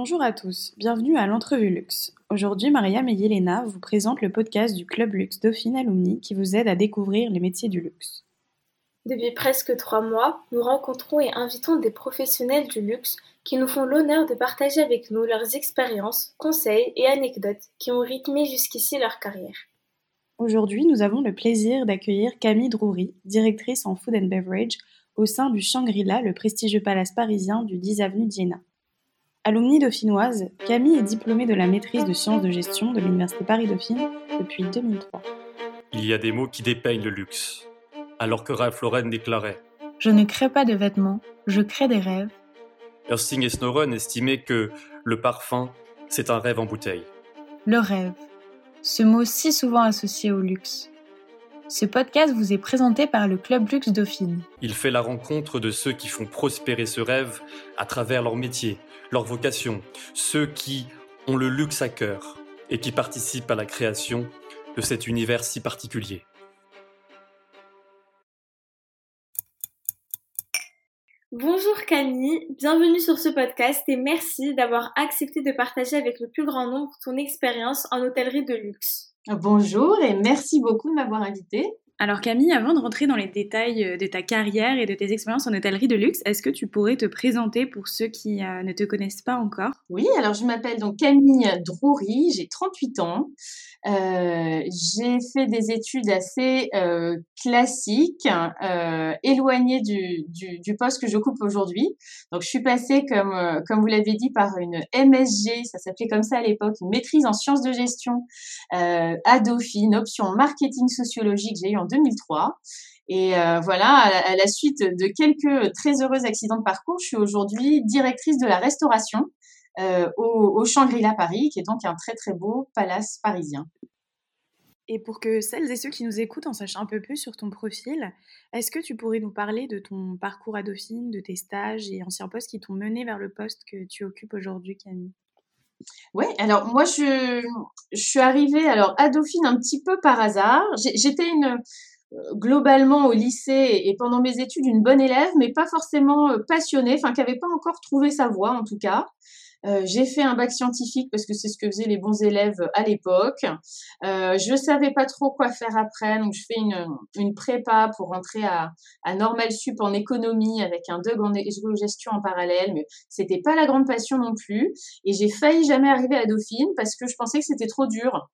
Bonjour à tous, bienvenue à l'entrevue Luxe. Aujourd'hui, Mariam et Yelena vous présentent le podcast du Club Luxe Dauphine Alumni qui vous aide à découvrir les métiers du luxe. Depuis presque trois mois, nous rencontrons et invitons des professionnels du luxe qui nous font l'honneur de partager avec nous leurs expériences, conseils et anecdotes qui ont rythmé jusqu'ici leur carrière. Aujourd'hui, nous avons le plaisir d'accueillir Camille Droury, directrice en Food and Beverage au sein du Shangri-La, le prestigieux palace parisien du 10 avenue d'Iéna. Alumni dauphinoise, Camille est diplômée de la maîtrise de sciences de gestion de l'Université Paris-Dauphine depuis 2003. Il y a des mots qui dépeignent le luxe, alors que Ralph Lauren déclarait Je ne crée pas de vêtements, je crée des rêves. Ersting et Snoren estimaient que le parfum, c'est un rêve en bouteille. Le rêve, ce mot si souvent associé au luxe. Ce podcast vous est présenté par le Club Luxe Dauphine. Il fait la rencontre de ceux qui font prospérer ce rêve à travers leur métier, leur vocation, ceux qui ont le luxe à cœur et qui participent à la création de cet univers si particulier. Bonjour Camille, bienvenue sur ce podcast et merci d'avoir accepté de partager avec le plus grand nombre ton expérience en hôtellerie de luxe. Bonjour et merci beaucoup de m'avoir invitée. Alors Camille, avant de rentrer dans les détails euh, de ta carrière et de tes expériences en hôtellerie de luxe, est-ce que tu pourrais te présenter pour ceux qui euh, ne te connaissent pas encore? Oui, alors je m'appelle donc Camille Droury, j'ai 38 ans. Euh, j'ai fait des études assez classiques, éloignées du, du, poste que j'occupe aujourd'hui. Donc je suis passée, comme, comme vous l'avez dit, par une MSG, ça s'appelait comme ça à l'époque, une maîtrise en sciences de gestion à Dauphine, option marketing sociologique que j'ai eu 2003. Et euh, voilà, à la, suite de quelques très heureux accidents de parcours, je suis aujourd'hui directrice de la restauration euh, au, au Shangri-La Paris, qui est donc un très très beau palace parisien. Et pour que celles et ceux qui nous écoutent en sachent un peu plus sur ton profil, est-ce que tu pourrais nous parler de ton parcours à Dauphine, de tes stages et anciens postes qui t'ont mené vers le poste que tu occupes aujourd'hui, Camille? Oui, alors moi je, suis arrivée alors à Dauphine un petit peu par hasard. J'étais une globalement au lycée et pendant mes études une bonne élève, mais pas forcément euh, passionnée, enfin qui n'avait pas encore trouvé sa voie en tout cas. Euh, j'ai fait un bac scientifique parce que c'est ce que faisaient les bons élèves à l'époque. Euh, je savais pas trop quoi faire après, donc je fais une, une prépa pour rentrer à, à Normal Sup en économie avec un DUG en gestion en parallèle, mais c'était pas la grande passion non plus. Et j'ai failli jamais arriver à Dauphine parce que je pensais que c'était trop dur.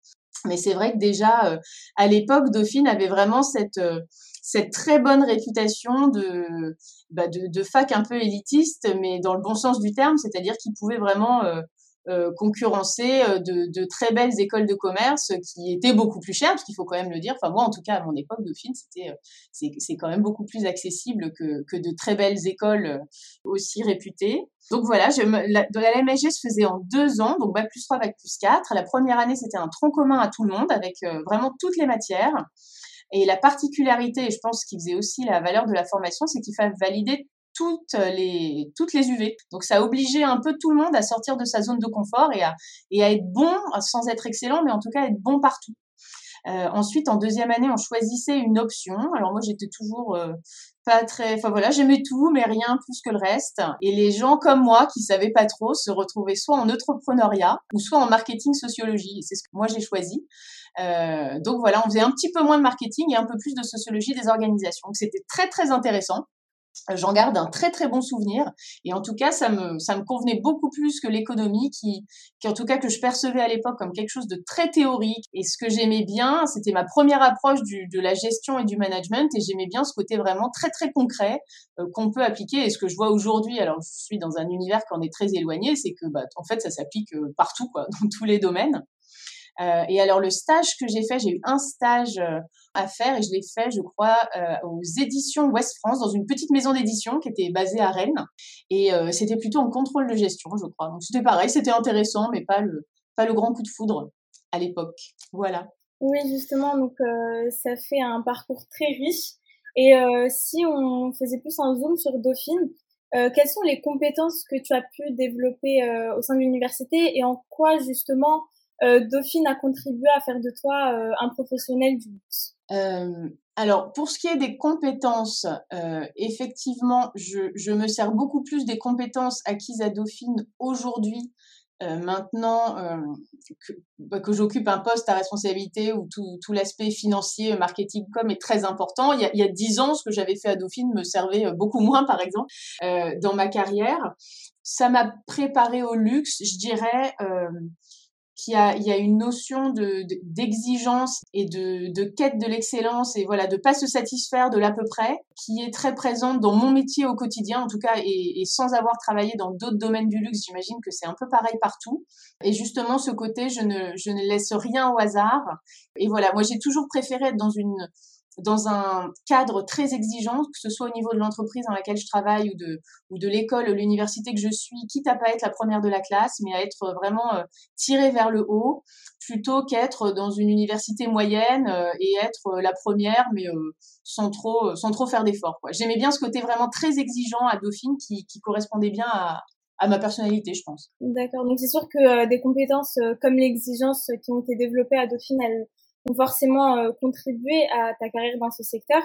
Mais c'est vrai que déjà, euh, à l'époque, Dauphine avait vraiment cette, euh, cette très bonne réputation de, bah de, fac un peu élitiste, mais dans le bon sens du terme, c'est-à-dire qu'il pouvait vraiment euh, euh, concurrencer euh, de, très belles écoles de commerce qui étaient beaucoup plus chères, parce qu'il faut quand même le dire. Enfin, moi, en tout cas, à mon époque, Dauphine, c'était, c'est, quand même beaucoup plus accessible que, que de très belles écoles aussi réputées. Donc voilà, je me, la, la se faisait en deux ans, donc bac plus 3, bac plus 4. La première année, c'était un tronc commun à tout le monde, avec vraiment toutes les matières. Et la particularité, et je pense qu'il faisait aussi la valeur de la formation, c'est qu'il fallait valider toutes les, toutes les UV. Donc ça a obligé un peu tout le monde à sortir de sa zone de confort et à, et à être bon, sans être excellent, mais en tout cas être bon partout. Euh, ensuite, en deuxième année, on choisissait une option. Alors moi, j'étais toujours euh, pas très, enfin voilà, j'aimais tout, mais rien plus que le reste. Et les gens comme moi qui savaient pas trop se retrouvaient soit en entrepreneuriat ou soit en marketing sociologie. C'est ce que moi j'ai choisi. Euh, donc voilà, on faisait un petit peu moins de marketing et un peu plus de sociologie des organisations. C'était très très intéressant. J'en garde un très très bon souvenir. Et en tout cas ça me ça me convenait beaucoup plus que l'économie qui qui en tout cas que je percevais à l'époque comme quelque chose de très théorique. Et ce que j'aimais bien c'était ma première approche du, de la gestion et du management. Et j'aimais bien ce côté vraiment très très concret euh, qu'on peut appliquer. Et ce que je vois aujourd'hui alors je suis dans un univers qui en est très éloigné c'est que bah en fait ça s'applique euh, partout quoi dans tous les domaines euh, et alors le stage que j'ai fait, j'ai eu un stage euh, à faire et je l'ai fait, je crois, euh, aux éditions Ouest France, dans une petite maison d'édition qui était basée à Rennes. Et c'était plutôt en contrôle de gestion, je crois. Donc c'était pareil, c'était intéressant, mais pas le, pas le grand coup de foudre à l'époque. Voilà. Oui, justement, donc ça fait un parcours très riche. Et si on faisait plus un zoom sur Dauphine, quelles sont les compétences que tu as pu développer au sein de l'université et en quoi justement Dauphine a contribué à faire de toi euh, un professionnel du luxe alors, pour ce qui est des compétences, effectivement, je, me sers beaucoup plus des compétences acquises à Dauphine aujourd'hui euh, maintenant euh, que, bah, que j'occupe un poste à responsabilité où tout, l'aspect financier, marketing, com est très important. Il y a, il y a 10 ans, ce que j'avais fait à Dauphine me servait euh, beaucoup moins, par exemple, euh, dans ma carrière. Ça m'a préparé au luxe, je dirais, euh, qu'il y a, il y a une notion de, d'exigence et de, de quête de l'excellence et voilà de pas se satisfaire de l'à peu près qui est très présente dans mon métier au quotidien en tout cas et, et sans avoir travaillé dans d'autres domaines du luxe. J'imagine que c'est un peu pareil partout. Et justement ce côté je ne je ne laisse rien au hasard. Et voilà moi j'ai toujours préféré être dans une dans un cadre très exigeant, que ce soit au niveau de l'entreprise dans laquelle je travaille ou de, ou de l'école, l'université que je suis, quitte à pas être la première de la classe, mais à être vraiment euh, tirée vers le haut, plutôt qu'être dans une université moyenne euh, et être euh, la première, mais sans trop, sans trop faire d'efforts. J'aimais bien ce côté vraiment très exigeant à Dauphine qui, correspondait bien à, à ma personnalité, je pense. D'accord. Donc c'est sûr que des compétences comme l'exigence qui ont été développées à Dauphine, elles ont forcément euh, contribué à ta carrière dans ce secteur.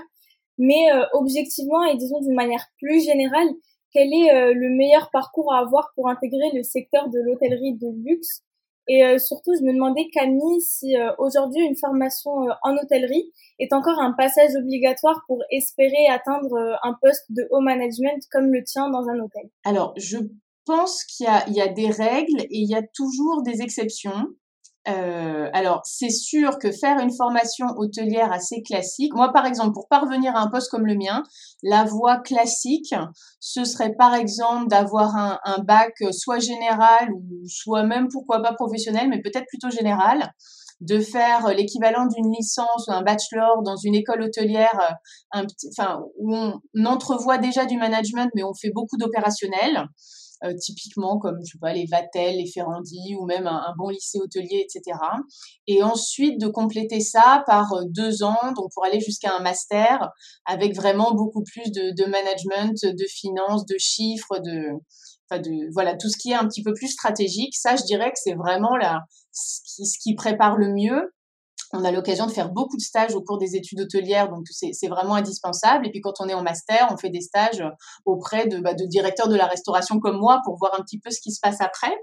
Mais euh, objectivement et disons d'une manière plus générale, quel est euh, le meilleur parcours à avoir pour intégrer le secteur de l'hôtellerie de luxe? Et surtout, je me demandais, Camille, si aujourd'hui une formation en hôtellerie est encore un passage obligatoire pour espérer atteindre un poste de haut management comme le tien dans un hôtel? Alors, je pense qu'il y, y a, des règles et il y a toujours des exceptions. Euh, alors, c'est sûr que faire une formation hôtelière assez classique, moi par exemple, pour parvenir à un poste comme le mien, la voie classique, ce serait par exemple d'avoir un, bac soit général soit même pourquoi pas professionnel, mais peut-être plutôt général, de faire l'équivalent d'une licence ou un bachelor dans une école hôtelière, un, enfin où on entrevoit déjà du management, mais on fait beaucoup d'opérationnel. Euh, typiquement comme sais pas les Vatel, les Ferrandi ou même un, bon lycée hôtelier, etc. Et ensuite de compléter ça par euh, deux ans, donc pour aller jusqu'à un master avec vraiment beaucoup plus de, de management, de finances, de chiffres, de de voilà tout ce qui est un petit peu plus stratégique ça je dirais que c'est vraiment la ce qui, ce qui prépare le mieux on a l'occasion de faire beaucoup de stages au cours des études hôtelières, donc c'est vraiment indispensable. Et puis quand on est en master, on fait des stages auprès de, bah, de directeurs de la restauration comme moi pour voir un petit peu ce qui se passe après.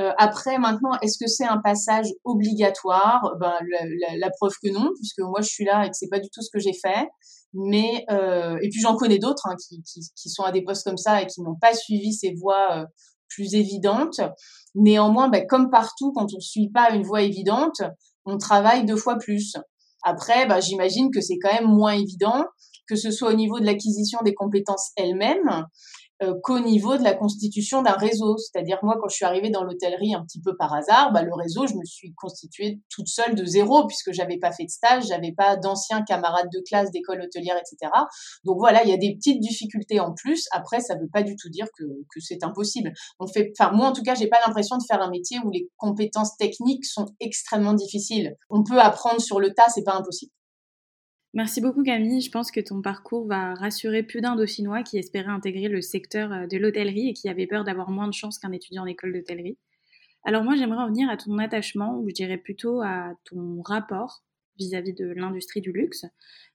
Euh, après, maintenant, est-ce que c'est un passage obligatoire? Ben, la, la, preuve que non, puisque moi je suis là et que c'est pas du tout ce que j'ai fait. Mais euh, et puis j'en connais d'autres hein, qui, qui, qui, sont à des postes comme ça et qui n'ont pas suivi ces voies euh, plus évidentes. Néanmoins, ben, comme partout, quand on ne suit pas une voie évidente, on travaille deux fois plus. Après, bah, j'imagine que c'est quand même moins évident, que ce soit au niveau de l'acquisition des compétences elles-mêmes, qu'au niveau de la constitution d'un réseau. C'est-à-dire moi, quand je suis arrivée dans l'hôtellerie un petit peu par hasard, bah, le réseau, je me suis constituée toute seule de zéro puisque j'avais pas fait de stage, j'avais pas d'anciens camarades de classe, d'école hôtelière, etc. Donc voilà, il y a des petites difficultés en plus. Après, ça veut pas du tout dire que, que c'est impossible. On fait, enfin moi en tout cas, j'ai pas l'impression de faire un métier où les compétences techniques sont extrêmement difficiles. On peut apprendre sur le tas, c'est pas impossible. Merci beaucoup Camille. Je pense que ton parcours va rassurer plus d'un Dauphinois qui espérait intégrer le secteur euh, de l'hôtellerie et qui avait peur d'avoir moins de chance qu'un étudiant en école d'hôtellerie. Alors moi j'aimerais revenir à ton attachement, ou je dirais plutôt à ton rapport vis-à-vis de l'industrie du luxe,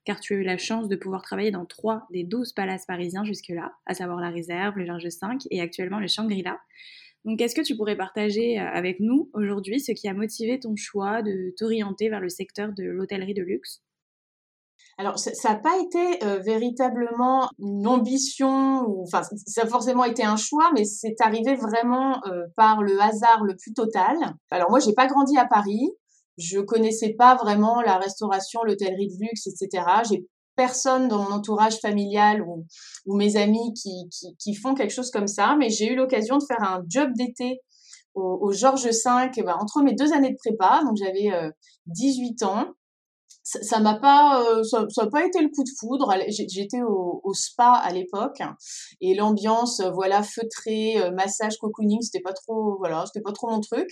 car tu as eu la chance de pouvoir travailler dans trois des douze palaces parisiens jusque-là, à savoir la Réserve, le Georges V et actuellement le Shangri-La. Donc est-ce que tu pourrais partager euh, avec nous aujourd'hui ce qui a motivé ton choix de t'orienter vers le secteur de l'hôtellerie de luxe? Alors, ça n'a pas été euh, véritablement une ambition, ou, enfin, ça a forcément été un choix, mais c'est arrivé vraiment euh, par le hasard le plus total. Alors, moi, j'ai pas grandi à Paris, je connaissais pas vraiment la restauration, l'hôtellerie de luxe, etc. J'ai personne dans mon entourage familial ou, ou mes amis qui, qui, qui, font quelque chose comme ça, mais j'ai eu l'occasion de faire un job d'été au, au Georges V, ben, entre mes deux années de prépa, donc j'avais euh, 18 ans ça m'a pas euh, ça, ça pas été le coup de foudre. J'étais au, au, spa à l'époque et l'ambiance euh, voilà feutrée euh, massage cocooning c'était pas trop voilà c'était pas trop mon truc.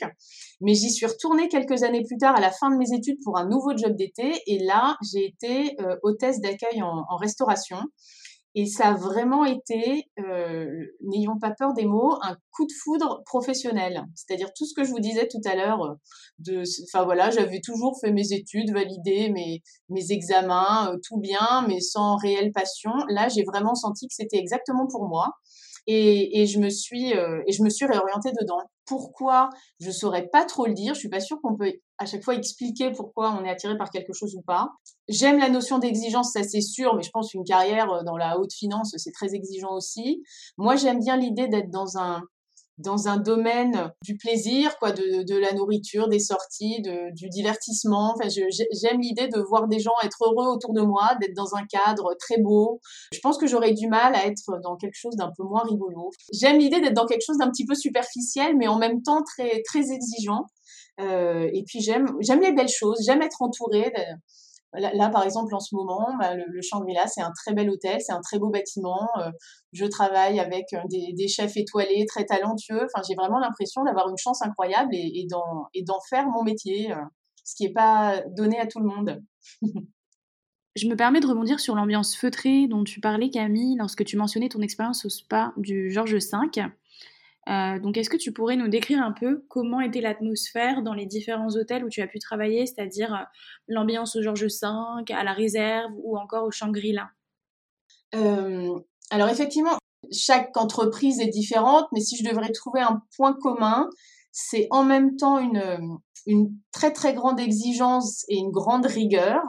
Mais j'y suis retournée quelques années plus tard à la fin de mes études pour un nouveau job d'été et là j'ai été hôtesse d'accueil en, en, restauration Et ça a vraiment été, euh, n'ayons pas peur des mots, un coup de foudre professionnel. C'est-à-dire tout ce que je vous disais tout à l'heure, euh, de, enfin voilà, j'avais toujours fait mes études, validé mes mes examens, euh, tout bien, mais sans réelle passion. Là, j'ai vraiment senti que c'était exactement pour moi. Et, et je me suis euh, et je me suis réorientée dedans. Pourquoi? Je saurais pas trop le dire. Je suis pas sûre qu'on peut à chaque fois expliquer pourquoi on est attiré par quelque chose ou pas. J'aime la notion d'exigence, ça c'est sûr, mais je pense qu'une carrière euh, dans la haute finance c'est très exigeant aussi. Moi j'aime bien l'idée d'être dans un dans un domaine du plaisir, quoi, de, de la nourriture, des sorties, de, du divertissement. Enfin, j'aime l'idée de voir des gens être heureux autour de moi, d'être dans un cadre très beau. Je pense que j'aurais du mal à être dans quelque chose d'un peu moins rigolo. J'aime l'idée d'être dans quelque chose d'un petit peu superficiel, mais en même temps très très exigeant. Euh, et puis j'aime j'aime les belles choses. J'aime être entourée. De, Là, par exemple, en ce moment, bah, le, le Shangri-La, c'est un très bel hôtel, c'est un très beau bâtiment. Euh, je travaille avec euh, des, chefs étoilés très talentueux. Enfin, j'ai vraiment l'impression d'avoir une chance incroyable et, et d'en, et d'en faire mon métier, euh, ce qui n'est pas donné à tout le monde. Je me permets de rebondir sur l'ambiance feutrée dont tu parlais, Camille, lorsque tu mentionnais ton expérience au spa du Georges V. Euh, donc, est-ce que tu pourrais nous décrire un peu comment était l'atmosphère dans les différents hôtels où tu as pu travailler, c'est-à-dire euh, l'ambiance au Georges V, à la réserve ou encore au Shangri-La? Euh, Alors, effectivement, chaque entreprise est différente, mais si je devrais trouver un point commun, c'est en même temps une, une très très grande exigence et une grande rigueur.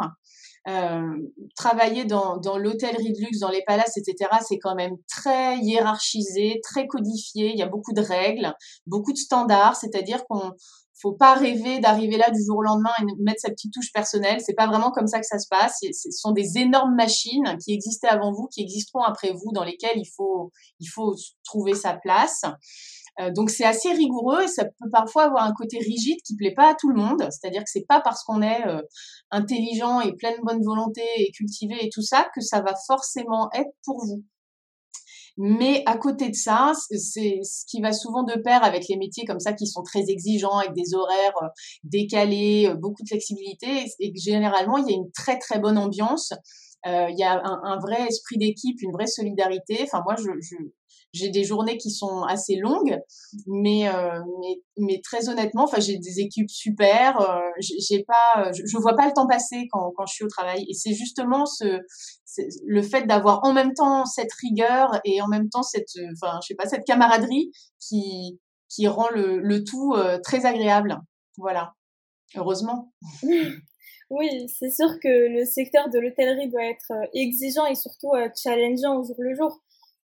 Euh, travailler dans, dans l'hôtellerie de luxe, dans les palaces, etc., c'est quand même très hiérarchisé, très codifié. Il y a beaucoup de règles, beaucoup de standards, c'est-à-dire qu'on faut pas rêver d'arriver là du jour au lendemain et mettre sa petite touche personnelle. C'est pas vraiment comme ça que ça se passe. Ce sont des énormes machines qui existaient avant vous, qui existeront après vous, dans lesquelles il faut, il faut trouver sa place. Euh, donc c'est assez rigoureux et ça peut parfois avoir un côté rigide qui plaît pas à tout le monde. C'est-à-dire que c'est pas parce qu'on est euh, intelligent et plein de bonne volonté et cultivé et tout ça que ça va forcément être pour vous. Mais à côté de ça, c'est ce qui va souvent de pair avec les métiers comme ça qui sont très exigeants, avec des horaires euh, décalés, beaucoup de flexibilité, et que généralement il y a une très très bonne ambiance. Euh, il y a un, un vrai esprit d'équipe, une vraie solidarité. Enfin moi, je, je, j'ai des journées qui sont assez longues, mais euh, mais, mais, très honnêtement, enfin j'ai des équipes super. Euh, j'ai pas, je, je, vois pas le temps passer quand, quand je suis au travail. Et c'est justement ce le fait d'avoir en même temps cette rigueur et en même temps cette, enfin je sais pas, cette camaraderie qui qui rend le, le tout euh, très agréable. Voilà, heureusement. Oui, c'est sûr que le secteur de l'hôtellerie doit être euh, exigeant et surtout euh, challengeant au jour le jour.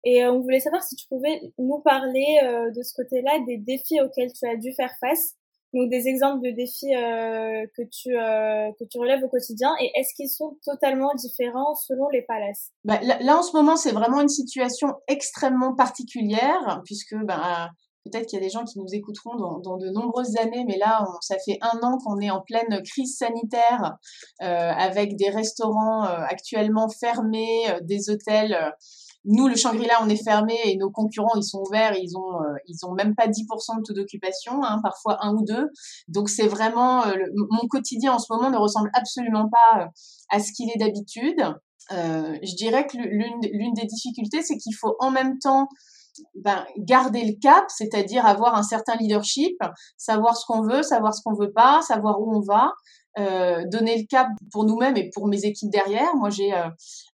Et euh, on voulait savoir si tu pouvais nous parler euh, de ce côté-là, des défis auxquels tu as dû faire face, donc des exemples de défis euh, que tu que tu relèves au quotidien, et est-ce qu'ils sont totalement différents selon les palaces? Bah, là, en ce moment, c'est vraiment une situation extrêmement particulière, puisque bah, peut-être qu'il y a des gens qui nous écouteront dans, dans de nombreuses années, mais là, ça fait un an qu'on est en pleine crise sanitaire, avec des restaurants actuellement fermés, des hôtels nous, le Shangri-La, on est fermé et nos concurrents, ils sont ouverts, ils ont, euh, ils ont même pas 10% de taux d'occupation, hein, parfois un ou deux. Donc c'est vraiment, euh, mon quotidien en ce moment ne ressemble absolument pas euh, à ce qu'il est d'habitude. Je dirais que l'une des difficultés, c'est qu'il faut en même temps ben, garder le cap, c'est-à-dire avoir un certain leadership, savoir ce qu'on veut, savoir ce qu'on veut pas, savoir où on va, euh, donner le cap pour nous-mêmes et pour mes équipes derrière. Moi, j'ai euh,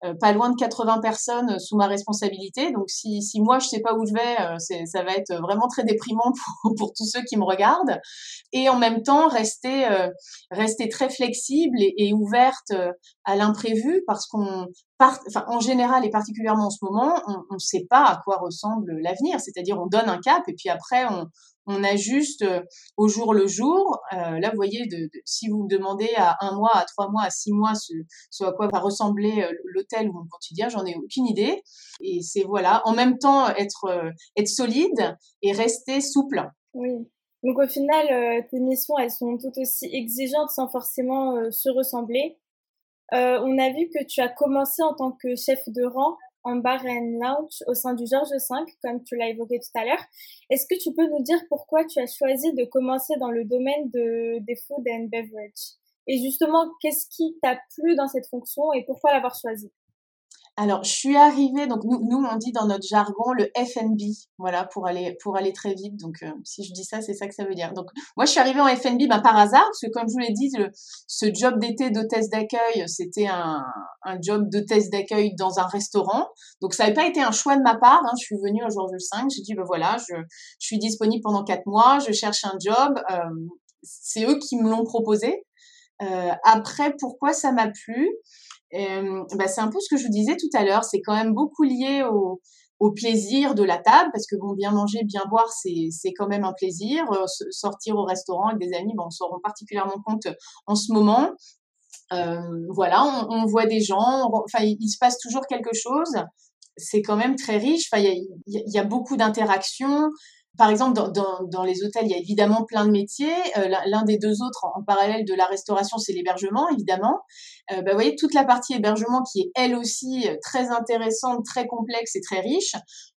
euh, pas loin de 80 personnes sous ma responsabilité. Donc, si, moi, je sais pas où je vais, ça va être vraiment très déprimant pour, tous ceux qui me regardent. Et en même temps, rester, rester très flexible et, ouverte à l'imprévu parce qu'on enfin, en général et particulièrement en ce moment, on ne sait pas à quoi ressemble l'avenir. C'est-à-dire, on donne un cap et puis après, on, on ajuste euh, au jour le jour. Euh, là, vous voyez, si vous me demandez à un mois, à trois mois, à six mois ce, à quoi va ressembler euh, l'hôtel ou mon quotidien, j'en ai aucune idée. Et c'est voilà, en même temps être être solide et rester souple. Oui. Donc au final, tes missions, elles sont tout aussi exigeantes sans forcément se ressembler. on a vu que tu as commencé en tant que chef de rang en bar and lounge au sein du Georges V, comme tu l'as évoqué tout à l'heure. Est-ce que tu peux nous dire pourquoi tu as choisi de commencer dans le domaine de, des food and beverage? Et justement, qu'est-ce qui t'a plu dans cette fonction et pourquoi l'avoir choisi? Alors, je suis arrivée, donc nous, nous, on dit dans notre jargon le FNB, voilà, pour aller, pour aller très vite. Donc, euh, si je dis ça, c'est ça que ça veut dire. Donc, moi, je suis arrivée en FNB ben, par hasard, parce que comme je vous l'ai dit, ce job d'été d'hôtesse d'accueil, c'était un, un job d'hôtesse d'accueil dans un restaurant. Donc, ça n'avait pas été un choix de ma part. Hein. Je suis venue au jour 5, j'ai dit, ben voilà, je, je suis disponible pendant quatre mois, je cherche un job. Euh, c'est eux qui me l'ont proposé. Euh, après, pourquoi ça m'a plu? Bah, c'est un peu ce que je vous disais tout à l'heure, c'est quand même beaucoup lié au, plaisir de la table, parce que bon, bien manger, bien boire, c'est quand même un plaisir. Euh, sortir au restaurant avec des amis, bon, on s'en rend particulièrement compte en ce moment. Voilà, on, voit des gens, enfin, il, se passe toujours quelque chose. C'est quand même très riche. Enfin, il y a beaucoup d'interactions. Par exemple, dans, dans, dans, les hôtels, il y a évidemment plein de métiers. Euh, L'un des deux autres, en, parallèle de la restauration, c'est l'hébergement, évidemment. Euh, bah, vous voyez, toute la partie hébergement qui est elle aussi euh, très intéressante, très complexe et très riche,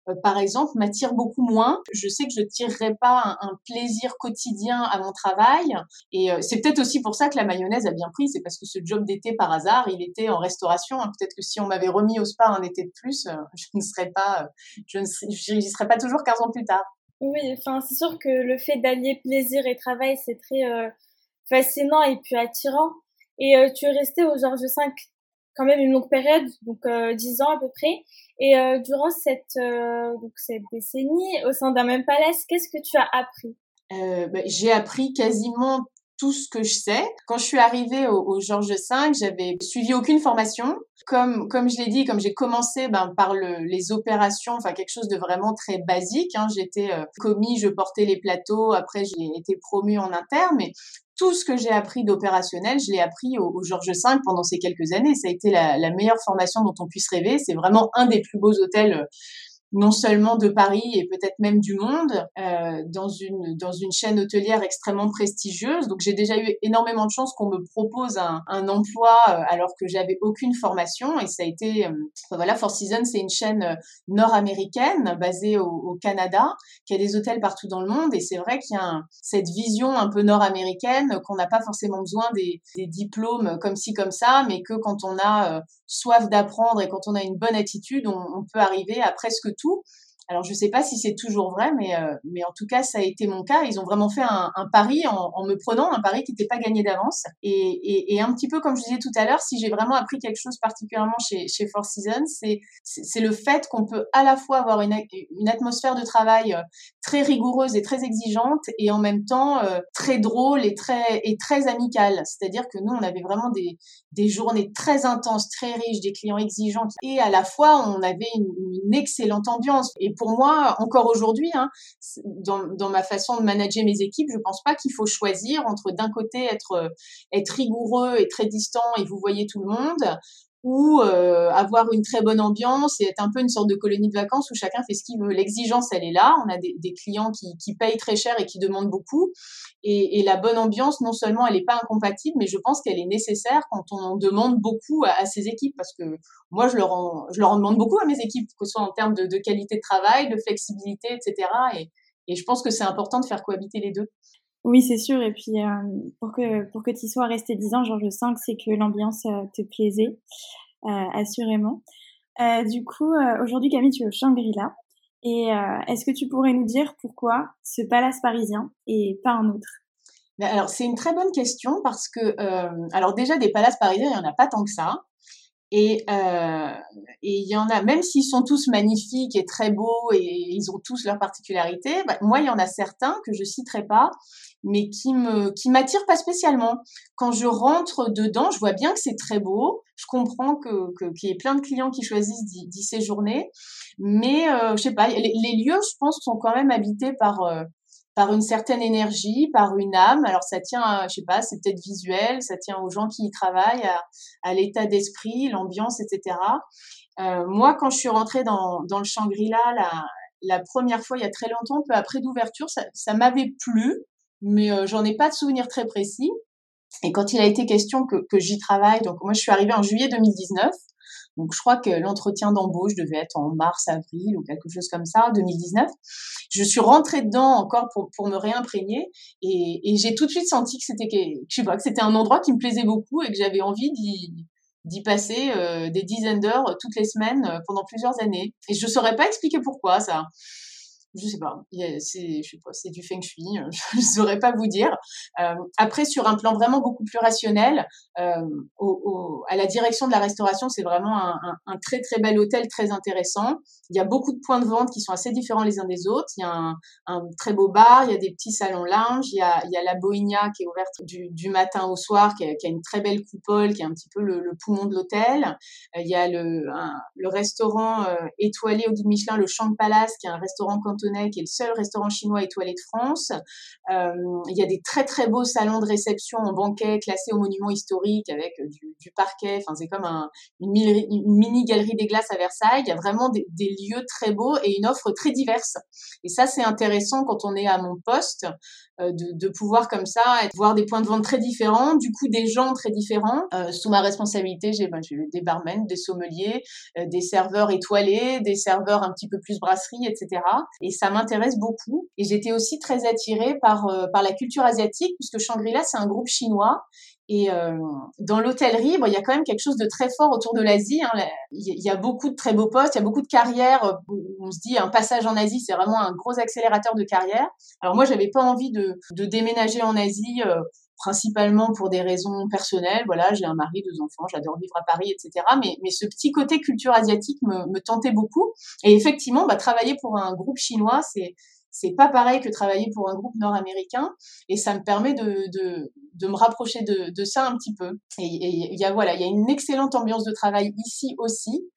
euh, par exemple, m'attire beaucoup moins. Je sais que je tirerai pas un, plaisir quotidien à mon travail. Et c'est peut-être aussi pour ça que la mayonnaise a bien pris. C'est parce que ce job d'été, par hasard, il était en restauration. Hein. Peut-être que si on m'avait remis au spa un été de plus, je ne serais pas, je ne serais pas toujours 15 ans plus tard. Oui, enfin, c'est sûr que le fait d'allier plaisir et travail, c'est très euh, fascinant et puis attirant. Et euh, tu es resté au Georges V quand même une longue période, donc euh, 10 ans à peu près. Et euh, durant cette, donc cette décennie, au sein d'un même palace, qu'est-ce que tu as appris? Bah, J'ai appris quasiment tout ce que je sais. Quand je suis arrivée au, au Georges V, j'avais suivi aucune formation. Comme, comme je l'ai dit, comme j'ai commencé ben, par le, les opérations, enfin quelque chose de vraiment très basique. Hein. J'étais euh, commis, je portais les plateaux. Après, j'ai été promue en interne, mais tout ce que j'ai appris d'opérationnel, je l'ai appris au, au, Georges V pendant ces quelques années. Ça a été la, la meilleure formation dont on puisse rêver. C'est vraiment un des plus beaux hôtels euh, non seulement de Paris et peut-être même du monde, euh, dans une dans une chaîne hôtelière extrêmement prestigieuse. Donc j'ai déjà eu énormément de chance qu'on me propose un, un emploi euh, alors que j'avais aucune formation et ça a été euh, voilà Four Seasons c'est une chaîne euh, nord-américaine basée au, au, Canada qui a des hôtels partout dans le monde et c'est vrai qu'il y a cette vision un peu nord-américaine qu'on n'a pas forcément besoin des, des, diplômes comme ci comme ça mais que quand on a soif d'apprendre et quand on a une bonne attitude on, peut arriver à presque tout. Alors, je ne sais pas si c'est toujours vrai, mais, euh, mais en tout cas, ça a été mon cas. Ils ont vraiment fait un, un pari en, en, me prenant, un pari qui n'était pas gagné d'avance. Et, et, et, un petit peu comme je disais tout à l'heure, si j'ai vraiment appris quelque chose particulièrement chez, chez Four Seasons, c'est, le fait qu'on peut à la fois avoir une, une atmosphère de travail euh, très rigoureuse et très exigeante et en même temps euh, très drôle et très, et très amicale. C'est-à-dire que nous, on avait vraiment des, des journées très intenses, très riches, des clients exigeants et à la fois, on avait une, une excellente ambiance. Pour moi, encore aujourd'hui, hein, dans, ma façon de manager mes équipes, je pense pas qu'il faut choisir entre d'un côté être être rigoureux et très distant et vous voyez tout le monde, ou euh, avoir une très bonne ambiance et être un peu une sorte de colonie de vacances où chacun fait ce qu'il veut. L'exigence, elle est là. On a des, des clients qui, qui, payent très cher et qui demandent beaucoup. Et, et la bonne ambiance, non seulement elle n'est pas incompatible, mais je pense qu'elle est nécessaire quand on demande beaucoup à, à, ses équipes. Parce que moi, je leur, en, je leur en demande beaucoup à mes équipes, que ce soit en termes de, de qualité de travail, de flexibilité, etc. Et, et je pense que c'est important de faire cohabiter les deux. Oui, c'est sûr. Et puis, euh, pour que, pour que tu sois resté 10 ans, genre, je sens que c'est que l'ambiance euh, te plaisait, euh, assurément. Du coup, aujourd'hui, Camille, tu es au Shangri-La. Et est-ce que tu pourrais nous dire pourquoi ce palace parisien et pas un autre? Alors c'est une très bonne question parce que alors déjà des palaces parisiens il y en a pas tant que ça et euh, et il y en a, même s'ils sont tous magnifiques et très beaux et ils ont tous leurs particularités, bah, moi il y en a certains que je citerai pas, mais qui me qui m'attirent pas spécialement. Quand je rentre dedans, je vois bien que c'est très beau. Je comprends que qu'il y ait plein de clients qui choisissent d'y séjourner, mais euh, je sais pas, les, les, lieux, je pense, sont quand même habités par euh, par une certaine énergie, par une âme. Alors ça tient, à, je sais pas, c'est peut-être visuel, ça tient aux gens qui y travaillent, à, à l'état d'esprit, l'ambiance, etc. Euh, moi, quand je suis rentrée dans, dans le Shangri-La la, la première fois, il y a très longtemps, peu après d'ouverture, ça, ça m'avait plu, mais euh, j'en ai pas de souvenir très précis. Et quand il a été question que, que j'y travaille, donc moi je suis arrivée en juillet 2019, donc je crois que l'entretien d'embauche devait être en mars, avril ou quelque chose comme ça, 2019. Je suis rentrée dedans encore pour, pour me réimprégner et, et j'ai tout de suite senti que c'était je sais pas, que c'était un endroit qui me plaisait beaucoup et que j'avais envie d'y d'y passer des dizaines d'heures toutes les semaines pendant plusieurs années. Et je saurais pas expliquer pourquoi ça je sais pas, c'est, sais pas, c'est du feng shui, euh, je ne saurais pas vous dire. Euh, après, sur un plan vraiment beaucoup plus rationnel, euh, à la direction de la restauration, c'est vraiment un, très très bel hôtel, très intéressant. Il y a beaucoup de points de vente qui sont assez différents les uns des autres. Il y a un, très beau bar, il y a des petits salons lounge, il y a, la Bohemia qui est ouverte du, matin au soir, qui a, une très belle coupole, qui est un petit peu le, poumon de l'hôtel. il y a le, restaurant étoilé au guide Michelin, le Champ Palace, qui est un restaurant qui est le seul restaurant chinois étoilé de France. Euh, il y a des très très beaux salons de réception en banquet classés au monument historique avec euh, du, parquet. Enfin, c'est comme une, mini galerie des glaces à Versailles. Il y a vraiment des, lieux très beaux et une offre très diverse. Et ça, c'est intéressant quand on est à mon poste euh, de, pouvoir comme ça voir des points de vente très différents, du coup des gens très différents. sous ma responsabilité, j'ai ben, des barmen, des sommeliers, des serveurs étoilés, des serveurs un petit peu plus brasserie, etc. Et ça m'intéresse beaucoup. Et j'étais aussi très attirée par, euh, par la culture asiatique, puisque Shangri-La, c'est un groupe chinois. Et euh, dans l'hôtellerie, bon, il y a quand même quelque chose de très fort autour de l'Asie. Hein. Il y a beaucoup de très beaux postes, il y a beaucoup de carrières. On se dit un passage en Asie, c'est vraiment un gros accélérateur de carrière. Alors moi, j'avais pas envie de, de déménager en Asie. Principalement pour des raisons personnelles. Voilà, j'ai un mari, deux enfants, j'adore vivre à Paris, etc. Mais, mais ce petit côté culture asiatique me, me tentait beaucoup. Et effectivement, bah, travailler pour un groupe chinois, c'est c'est pas pareil que travailler pour un groupe nord-américain et ça me permet de, de, de me rapprocher de, de, ça un petit peu. Et il y a voilà il y a une excellente ambiance de travail ici aussi.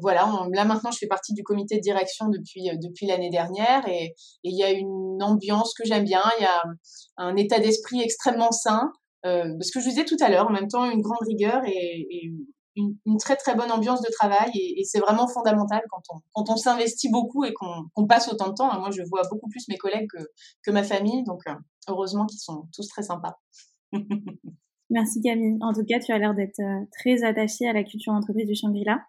Voilà là maintenant je fais partie du comité de direction depuis depuis l'année dernière et il y a une ambiance que j'aime bien. Il y a un état d'esprit extrêmement sain euh, ce que je vous disais tout à l'heure en même temps une grande rigueur et, et une, une, très très bonne ambiance de travail et, et c'est vraiment fondamental quand on, quand on s'investit beaucoup et qu'on passe autant de temps. Moi, je vois beaucoup plus mes collègues que, que ma famille, donc euh, heureusement qu'ils sont tous très sympas. Merci Camille. En tout cas, tu as l'air d'être euh, très attachée à la culture entreprise du Shangri-La.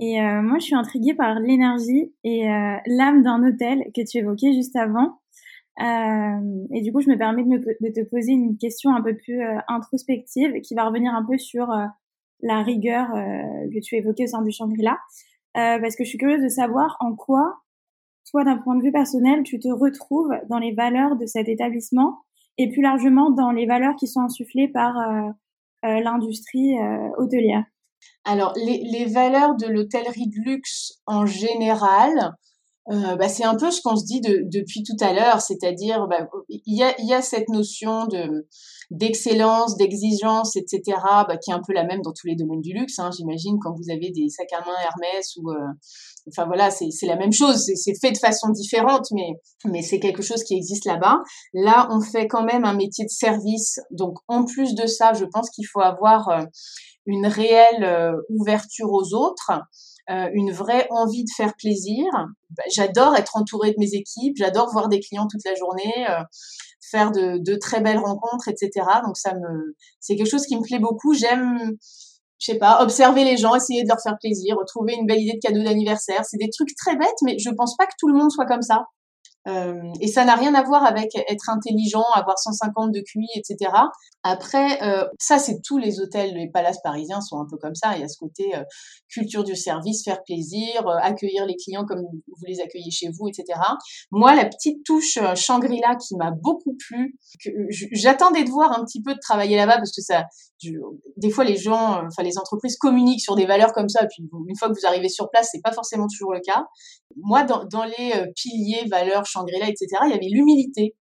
Et euh, moi, je suis intriguée par l'énergie et euh, l'âme d'un hôtel que tu évoquais juste avant. Euh, et du coup, je me permets de, me, de, te poser une question un peu plus introspective qui va revenir un peu sur la rigueur euh, que tu évoquais au sein du Shangri-La, euh, parce que je suis curieuse de savoir en quoi, toi, d'un point de vue personnel, tu te retrouves dans les valeurs de cet établissement et plus largement dans les valeurs qui sont insufflées par euh, l'industrie hôtelière. Alors, les, les valeurs de l'hôtellerie de luxe en général, euh, bah, c'est un peu ce qu'on se dit de, depuis tout à l'heure, c'est-à-dire bah, il y, a, y a cette notion de d'excellence, d'exigence, etc., bah, qui est un peu la même dans tous les domaines du luxe. Hein, J'imagine quand vous avez des sacs à main Hermès ou, euh, enfin voilà, c'est la même chose. C'est fait de façon différente, mais mais c'est quelque chose qui existe là-bas. Là, on fait quand même un métier de service, donc en plus de ça, je pense qu'il faut avoir euh, une réelle euh, ouverture aux autres. Euh, une vraie envie de faire plaisir. Bah, j'adore être entourée de mes équipes, j'adore voir des clients toute la journée, euh, faire de, de, très belles rencontres, etc. Donc ça me, c'est quelque chose qui me plaît beaucoup. J'aime, je sais pas, observer les gens, essayer de leur faire plaisir, trouver une belle idée de cadeau d'anniversaire. C'est des trucs très bêtes, mais je pense pas que tout le monde soit comme ça. Euh, et ça n'a rien à voir avec être intelligent, avoir 150 de QI, etc. Après, euh, ça c'est tous les hôtels, les palaces parisiens sont un peu comme ça. Il y a ce côté euh, culture du service, faire plaisir, euh, accueillir les clients comme vous les accueillez chez vous, etc. Moi, la petite touche Shangri-La qui m'a beaucoup plu, j'attendais de voir un petit peu de travailler là-bas parce que ça, des fois les gens, enfin les entreprises communiquent sur des valeurs comme ça, puis une fois que vous arrivez sur place, c'est pas forcément toujours le cas. Moi, dans, dans les piliers, valeurs, Shangri-La, etc., il y avait l'humilité.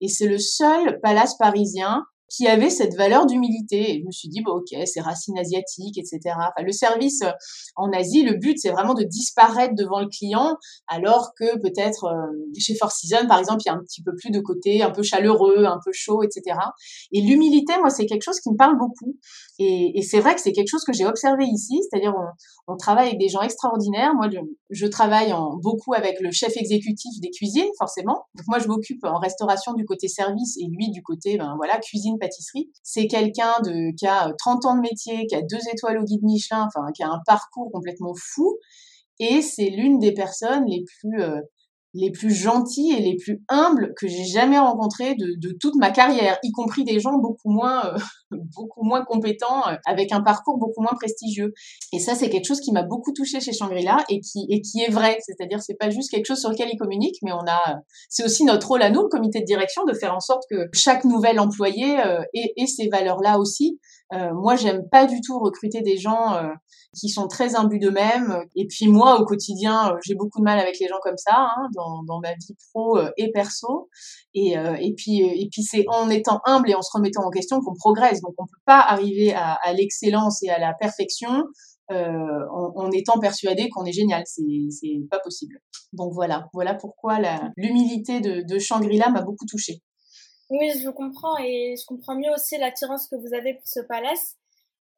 Et c'est le seul palace parisien qui avait cette valeur d'humilité. Et je me suis dit, bon, ok, c'est racines asiatiques, etc. Enfin, le service euh, en Asie, le but, c'est vraiment de disparaître devant le client, alors que peut-être euh, chez Four Seasons, par exemple, il y a un petit peu plus de côté un peu chaleureux, un peu chaud, etc. Et l'humilité, moi, c'est quelque chose qui me parle beaucoup. Et, c'est vrai que c'est quelque chose que j'ai observé ici, c'est-à-dire on, travaille avec des gens extraordinaires. Moi, je, travaille beaucoup avec le chef exécutif des cuisines, forcément. Donc moi, je m'occupe en restauration du côté service et lui du côté, ben voilà, cuisine C'est quelqu'un qui a 30 euh, ans de métier, qui a deux étoiles au guide Michelin, qui a un parcours complètement fou. Et c'est l'une des personnes les plus euh, les plus gentils et les plus humbles que j'ai jamais rencontrés de, toute ma carrière, y compris des gens beaucoup moins, euh, beaucoup moins compétents, euh, avec un parcours beaucoup moins prestigieux. Et ça, c'est quelque chose qui m'a beaucoup touché chez Shangri-La et qui, et qui est vrai. C'est-à-dire, c'est pas juste quelque chose sur lequel ils communiquent, mais on a, c'est aussi notre rôle à nous, le comité de direction, de faire en sorte que chaque nouvel employé euh, ait, ait, ces valeurs-là aussi. Euh, moi, j'aime pas du tout recruter des gens euh, qui sont très imbus d'eux-mêmes. Et puis moi, au quotidien, euh, j'ai beaucoup de mal avec les gens comme ça, hein, dans, dans, ma vie pro euh, et perso. Et, euh, et puis, et puis c'est en étant humble et en se remettant en question qu'on progresse. Donc, on peut pas arriver à, à l'excellence et à la perfection en, en, étant persuadé qu'on est génial. C'est, pas possible. Donc voilà, voilà pourquoi l'humilité de, de Shangri-La m'a beaucoup touchée. Oui, je comprends et je comprends mieux aussi l'attirance que vous avez pour ce palace.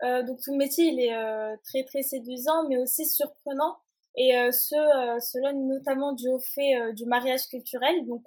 Euh, donc tout le métier, il est euh, très très séduisant, mais aussi surprenant. Et euh, ce, cela notamment dû au fait du mariage culturel. Donc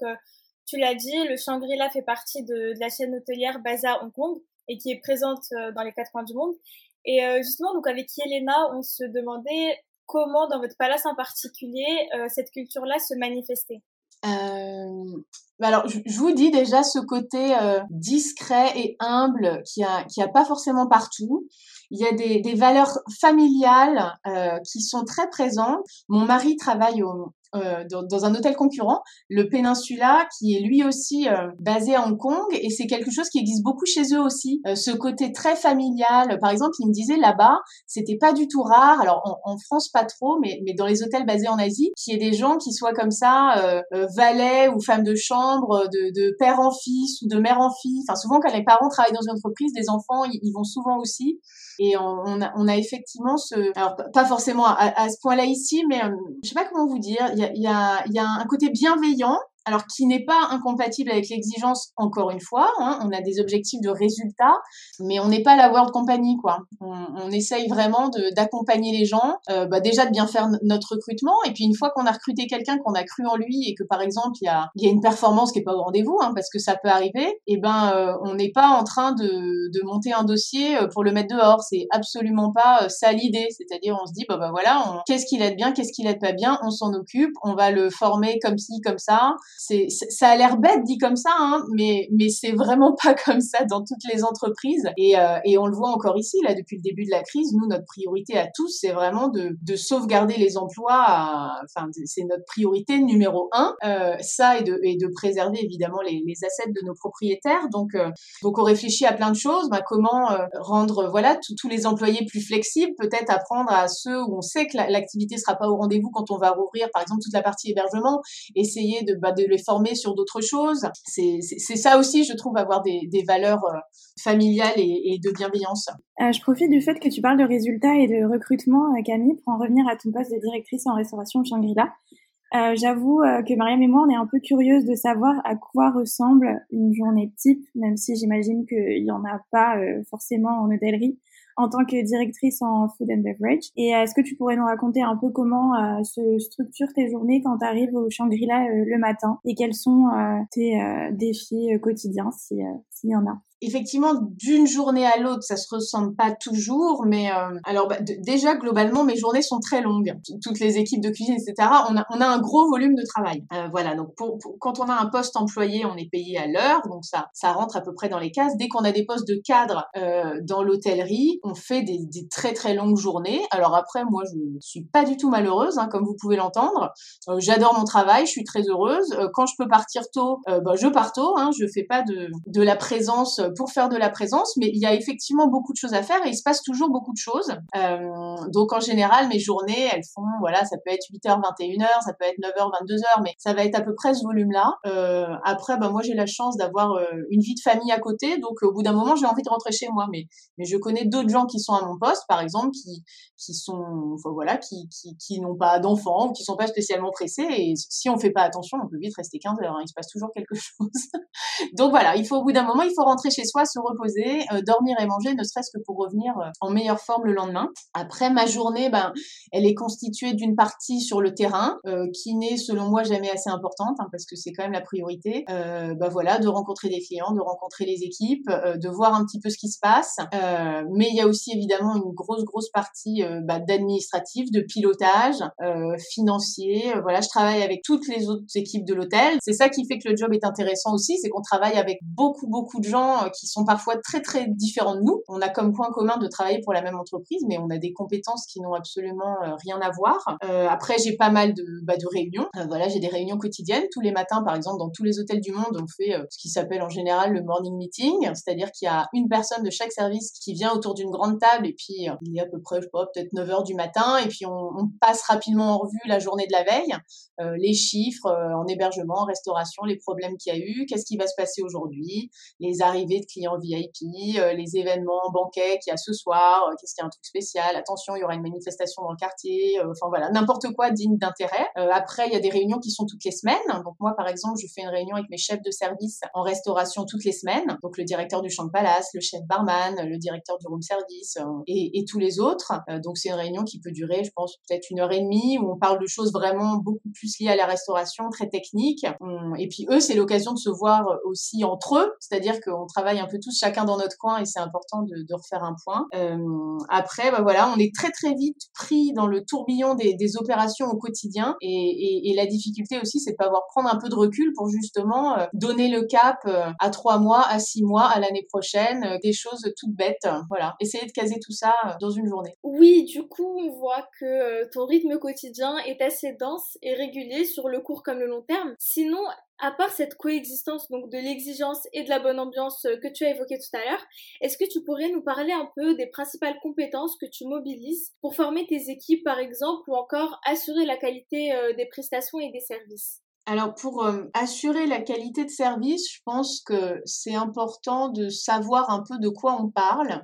tu l'as dit, le Shangri-La fait partie de, la chaîne hôtelière à Hong Kong et qui est présente dans les quatre coins du monde. Et justement, donc avec Elena, on se demandait comment dans votre palace en particulier cette culture-là se manifestait. Euh, alors, je, vous dis déjà ce côté euh, discret et humble qui a qui a pas forcément partout. Il y a des, des valeurs familiales euh, qui sont très présentes. Mon mari travaille au, euh, dans, dans, un hôtel concurrent, le Peninsula, qui est lui aussi euh, basé à Hong Kong, et c'est quelque chose qui existe beaucoup chez eux aussi. Euh, ce côté très familial, par exemple, il me disait là-bas, c'était pas du tout rare. Alors en, en, France pas trop, mais, mais dans les hôtels basés en Asie, qu'il y ait des gens qui soient comme ça, euh, valets ou femmes de chambre, de, de, père en fils ou de mère en fille. Enfin souvent quand les parents travaillent dans une entreprise, les enfants ils, ils vont souvent aussi. Et on, a, on, a, effectivement ce, alors pas forcément à, ce point-là ici, mais je sais pas comment vous dire il y a un côté bienveillant alors qui n'est pas incompatible avec l'exigence, encore une fois. Hein, on a des objectifs de résultats, mais on n'est pas la World Company, quoi. On, on essaye vraiment d'accompagner les gens, euh, bah déjà de bien faire notre recrutement, et puis une fois qu'on a recruté quelqu'un, qu'on a cru en lui, et que par exemple il y a, y a une performance qui est pas au rendez-vous, hein, parce que ça peut arriver, et eh ben euh, on n'est pas en train de, de, monter un dossier euh, pour le mettre dehors. C'est absolument pas euh, ça l'idée. C'est-à-dire on se dit bah bah voilà, qu'est-ce qu'il aide bien, qu'est-ce qu'il aide pas bien, on s'en occupe, on va le former comme ci, comme ça c'est ça a l'air bête dit comme ça, hein, mais mais c'est vraiment pas comme ça dans toutes les entreprises. Et, euh, et on le voit encore ici là depuis le début de la crise. Nous notre priorité à tous c'est vraiment de, de sauvegarder les emplois. À, enfin c'est notre priorité numéro un. Euh, ça et de et de préserver évidemment les, les assets de nos propriétaires. Donc euh, donc on réfléchit à plein de choses. Bah, comment euh, rendre voilà tous les employés plus flexibles, peut-être apprendre à ceux où on sait que l'activité sera pas au rendez-vous quand on va rouvrir par exemple toute la partie hébergement, essayer de bah, de les former sur d'autres choses. C'est ça aussi, je trouve, avoir des, valeurs euh, familiales et, de bienveillance. Euh, je profite du fait que tu parles de résultats et de recrutement, euh, Camille, pour en revenir à ton poste de directrice en restauration Shangri-La. Euh, J'avoue que Mariam et moi, on est un peu curieuses de savoir à quoi ressemble une journée type, même si j'imagine qu'il n'y en a pas forcément en hôtellerie en tant que directrice en food and beverage. Et est-ce que tu pourrais nous raconter un peu comment euh, se structurent tes journées quand tu arrives au Shangri-La euh, le matin? Et quels sont euh, tes euh, défis euh, quotidiens s'il y en a? Effectivement, d'une journée à l'autre, ça se ressemble pas toujours, mais euh, alors bah, déjà globalement, mes journées sont très longues. Toutes les équipes de cuisine, etc. On a, on a un gros volume de travail. Euh, voilà, donc pour, pour, quand on a un poste employé, on est payé à l'heure, donc ça, ça rentre à peu près dans les cases. Dès qu'on a des postes de cadre euh, dans l'hôtellerie, on fait des, des, très très longues journées. Alors après, moi, je suis pas du tout malheureuse, hein, comme vous pouvez l'entendre. Euh, J'adore mon travail, je suis très heureuse. Euh, quand je peux partir tôt, euh, bah, je pars tôt. Hein, je fais pas de, de la présence pour faire de la présence, mais il y a effectivement beaucoup de choses à faire et il se passe toujours beaucoup de choses. Euh, donc en général, mes journées, elles font, voilà, ça peut être 8h, 21h, ça peut être 9h, 22h, mais ça va être à peu près ce volume-là. Euh, après, bah, moi j'ai la chance d'avoir euh, une vie de famille à côté, donc au bout d'un moment, j'ai envie de rentrer chez moi. Mais, mais je connais d'autres gens qui sont à mon poste, par exemple, qui, qui sont, voilà, qui, qui, qui n'ont pas d'enfants ou qui sont pas spécialement pressés. Et si on fait pas attention, on peut vite rester 15 heures. Hein, il se passe toujours quelque chose. donc voilà, il faut au bout d'un moment, il faut rentrer chez chez soi, se reposer, dormir et manger, ne serait-ce que pour revenir en meilleure forme le lendemain. Après, ma journée, ben, elle est constituée d'une partie sur le terrain, qui n'est selon moi jamais assez importante, hein, parce que c'est quand même la priorité. ben voilà, de rencontrer des clients, de rencontrer les équipes, de voir un petit peu ce qui se passe. mais il y a aussi évidemment une grosse grosse partie bah, d'administratif, de pilotage financier. voilà, je travaille avec toutes les autres équipes de l'hôtel. C'est ça qui fait que le job est intéressant aussi, c'est qu'on travaille avec beaucoup beaucoup de gens euh, qui sont parfois très très différents de nous. On a comme point commun de travailler pour la même entreprise, mais on a des compétences qui n'ont absolument euh, rien à voir. Euh, après, j'ai pas mal de, bah, de réunions. voilà, j'ai des réunions quotidiennes tous les matins, par exemple, dans tous les hôtels du monde, on fait ce qui s'appelle en général le morning meeting, c'est-à-dire qu'il y a une personne de chaque service qui vient autour d'une grande table et puis il est à peu près, je sais pas, peut-être 9 heures du matin et puis on, on, passe rapidement en revue la journée de la veille, les chiffres en hébergement, en restauration, les problèmes qu'il y a eu, qu'est-ce qui va se passer aujourd'hui, les arrivées de clients VIP, euh, les événements banquets qu'il y a ce soir, euh, qu'est-ce qu'il y a un truc spécial, attention, il y aura une manifestation dans le quartier, euh, enfin voilà, n'importe quoi digne d'intérêt. après, il y a des réunions qui sont toutes les semaines. Donc moi, par exemple, je fais une réunion avec mes chefs de service en restauration toutes les semaines. Donc le directeur du champ de palace, le chef barman, le directeur du room service et, et, tous les autres. donc c'est une réunion qui peut durer, je pense, peut-être une heure et demie où on parle de choses vraiment beaucoup plus liées à la restauration, très techniques. Et puis eux, c'est l'occasion de se voir aussi entre eux, c'est-à-dire qu'on travaille un peu tous chacun dans notre coin et c'est important de, refaire un point. Euh, après, bah voilà, on est très très vite pris dans le tourbillon des, opérations au quotidien et la difficulté aussi, c'est de pouvoir prendre un peu de recul pour justement euh, donner le cap euh, à trois mois, à six mois, à l'année prochaine, euh, des choses toutes bêtes. Voilà, essayer de caser tout ça dans une journée. Oui, du coup, on voit que ton rythme quotidien est assez dense et régulier sur le court comme le long terme. Sinon, à part cette coexistence donc de l'exigence et de la bonne ambiance euh, que tu as évoqué tout à l'heure, est-ce que tu pourrais nous parler un peu des principales compétences que tu mobilises pour former tes équipes par exemple ou encore assurer la qualité euh, des prestations et des services? Alors pour euh, assurer la qualité de service, je pense que c'est important de savoir un peu de quoi on parle.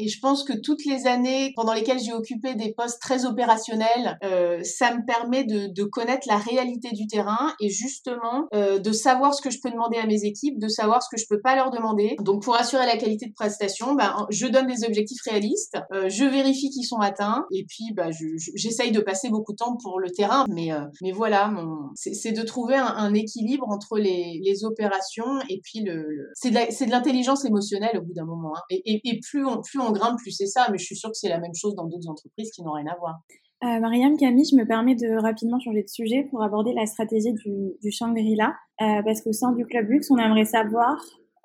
Et je pense que toutes les années pendant lesquelles j'ai occupé des postes très opérationnels, euh, ça me permet de, de, connaître la réalité du terrain et justement euh, de savoir ce que je peux demander à mes équipes, de savoir ce que je peux pas leur demander. Donc pour assurer la qualité de prestation, ben, je donne des objectifs réalistes, euh, je vérifie qu'ils sont atteints et puis ben, j'essaye de passer beaucoup de temps pour le terrain. Mais, euh, mais voilà, mon, c'est de trouver un, un, équilibre entre les, les opérations et puis le, c'est de l'intelligence émotionnelle au bout d'un moment. Hein. Et, et, et, plus on plus on grimpe, plus c'est ça. Mais je suis sûre que c'est la même chose dans d'autres entreprises qui n'ont rien à voir. Euh, Mariam, Camille, je me permets de rapidement changer de sujet pour aborder la stratégie du, du Shangri-La, euh, parce qu'au sein du Club Luxe, on aimerait savoir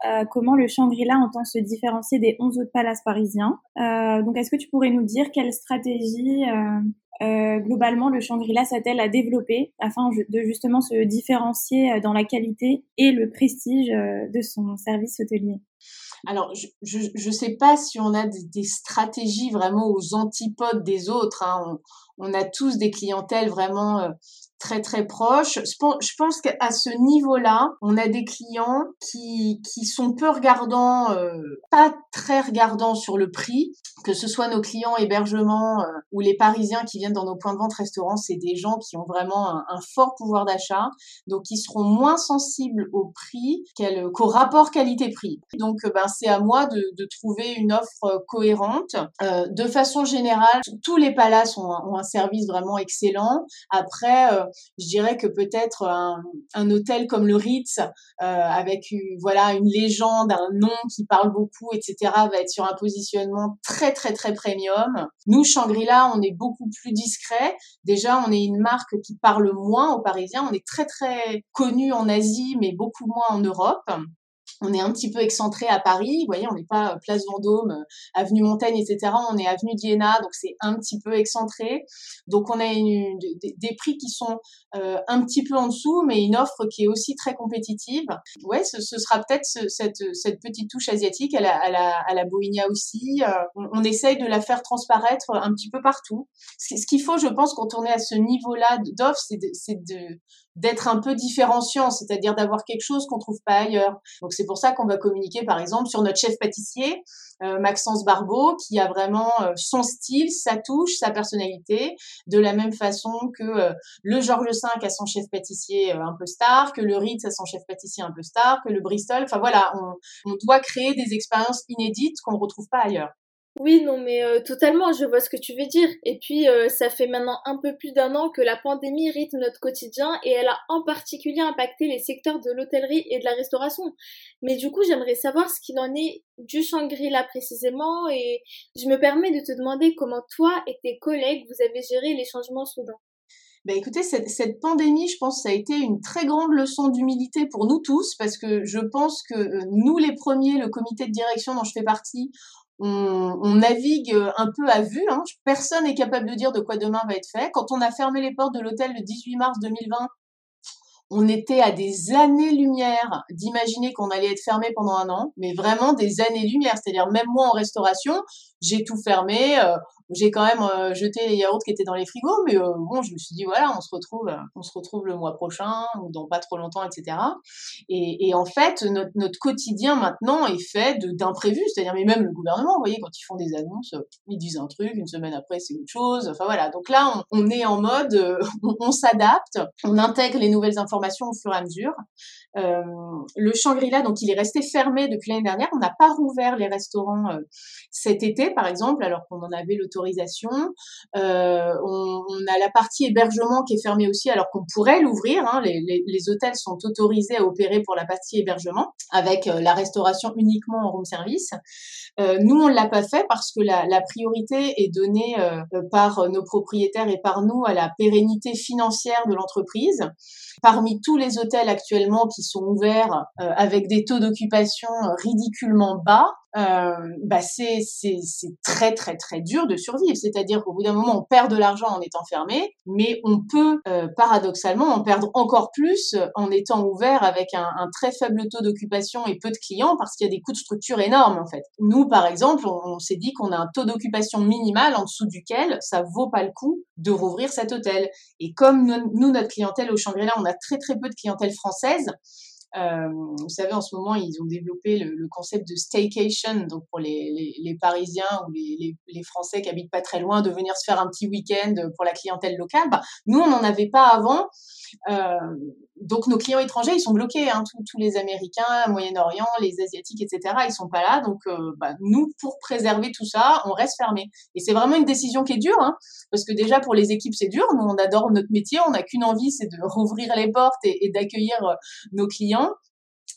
euh, comment le Shangri-La entend se différencier des 11 autres palaces parisiens. Euh, donc, est-ce que tu pourrais nous dire quelle stratégie globalement le Shangri-La s'attelle à développer afin de justement se différencier dans la qualité et le prestige de son service hôtelier? Alors, je ne sais pas si on a des, stratégies vraiment aux antipodes des autres. Hein. On, on, a tous des clientèles vraiment euh, très très proches. Je pense qu'à ce niveau-là, on a des clients qui, qui sont peu regardants, euh, pas très regardants sur le prix, que ce soit nos clients hébergement euh, ou les Parisiens qui viennent dans nos points de vente restaurants, c'est des gens qui ont vraiment un, fort pouvoir d'achat, donc ils seront moins sensibles au prix qu'au rapport qualité-prix. Donc ben, c'est à moi de, trouver une offre cohérente. Euh, de façon générale, tous les palaces ont, un service vraiment excellent. Après, euh, je dirais que peut-être un, hôtel comme le Ritz, euh, avec une, voilà une légende, un nom qui parle beaucoup, etc., va être sur un positionnement très très très premium. Nous, Shangri-La, on est beaucoup plus discret. Déjà, on est une marque qui parle moins aux Parisiens. On est très très connu en Asie, mais beaucoup moins en Europe on est un petit peu excentré à Paris. Vous voyez, on n'est pas place Vendôme, euh, avenue Montaigne, etc. On est avenue d'Iéna, donc c'est un petit peu excentré. Donc on a une, des, prix qui sont euh, un petit peu en dessous, mais une offre qui est aussi très compétitive. Ouais, ce, sera peut-être ce, cette, petite touche asiatique à la, à la, aussi. Euh, on, essaye de la faire transparaître un petit peu partout. Ce, ce qu'il faut, je pense, quand on est à ce niveau-là d'offre, c'est de, de d'être un peu différenciant, c'est-à-dire d'avoir quelque chose qu'on trouve pas ailleurs. Donc c'est pour ça qu'on va communiquer par exemple sur notre chef pâtissier euh, Maxence Barbeau qui a vraiment euh, son style, sa touche, sa personnalité, de la même façon que euh, le Georges V a son chef pâtissier un peu star, que le Ritz a son chef pâtissier un peu star, que le Bristol. Enfin voilà, on, on doit créer des expériences inédites qu'on retrouve pas ailleurs. Oui, non, mais euh, totalement, je vois ce que tu veux dire. Et puis, euh, ça fait maintenant un peu plus d'un an que la pandémie rythme notre quotidien et elle a en particulier impacté les secteurs de l'hôtellerie et de la restauration. Mais du coup, j'aimerais savoir ce qu'il en est du Shangri-La précisément et je me permets de te demander comment toi et tes collègues vous avez géré les changements soudains. Ben écoutez, cette, cette, pandémie, je pense, ça a été une très grande leçon d'humilité pour nous tous, parce que je pense que euh, nous, les premiers, le comité de direction dont je fais partie, on, navigue un peu à vue. Hein. Personne n'est capable de dire de quoi demain va être fait. Quand on a fermé les portes de l'hôtel le 18 mars 2020, on était à des années-lumière d'imaginer qu'on allait être fermé pendant un an, mais vraiment des années-lumière. C'est-à-dire même moi en restauration, j'ai tout fermé. Euh, j'ai quand même euh, jeté les yaourts qui étaient dans les frigos, mais euh, bon, je me suis dit voilà, on se retrouve, on se retrouve le mois prochain ou dans pas trop longtemps, etc. Et, en fait, notre, quotidien maintenant est fait d'imprévus, c'est-à-dire mais même le gouvernement, vous voyez, quand ils font des annonces, ils disent un truc, une semaine après c'est autre chose. Enfin voilà, donc là on, est en mode, on, s'adapte, on intègre les nouvelles informations au fur et à mesure. Euh, le Shangri-La, donc il est resté fermé depuis l'année dernière. On n'a pas rouvert les restaurants euh, cet été, par exemple, alors qu'on en avait l'autorisation. Euh, on, a la partie hébergement qui est fermée aussi, alors qu'on pourrait l'ouvrir. Hein. Les, les, les, hôtels sont autorisés à opérer pour la partie hébergement, avec euh, la restauration uniquement en room service. Euh, nous, on l'a pas fait parce que la, la priorité est donnée par nos propriétaires et par nous à la pérennité financière de l'entreprise. Parmi tous les hôtels actuellement qui sont ouverts euh, avec des taux d'occupation euh, ridiculement bas, euh, bah c'est très très très dur de survivre. C'est-à-dire qu'au bout d'un moment, on perd de l'argent en étant fermé, mais on peut euh, paradoxalement en perdre encore plus euh, en étant ouvert avec un, un très faible taux d'occupation et peu de clients parce qu'il y a des coûts de structure énormes en fait. Nous, par exemple, on, s'est dit qu'on a un taux d'occupation minimal en dessous duquel ça vaut pas le coup de rouvrir cet hôtel. Et comme nous, notre clientèle au Shangri-La, on a très très peu de clientèle française. Euh, vous savez, en ce moment, ils ont développé le, concept de staycation, donc pour les, Parisiens ou les, les, Français qui habitent pas très loin, de venir se faire un petit week-end pour la clientèle locale. Bah, nous, on n'en avait pas avant. Euh, donc nos clients étrangers, ils sont bloqués. Hein, tous, les Américains, Moyen-Orient, les Asiatiques, etc. Ils sont pas là. Donc euh, bah, nous, pour préserver tout ça, on reste fermé. Et c'est vraiment une décision qui est dure, hein, parce que déjà pour les équipes, c'est dur. Nous, on adore notre métier. On n'a qu'une envie, c'est de rouvrir les portes et, et d'accueillir euh, nos clients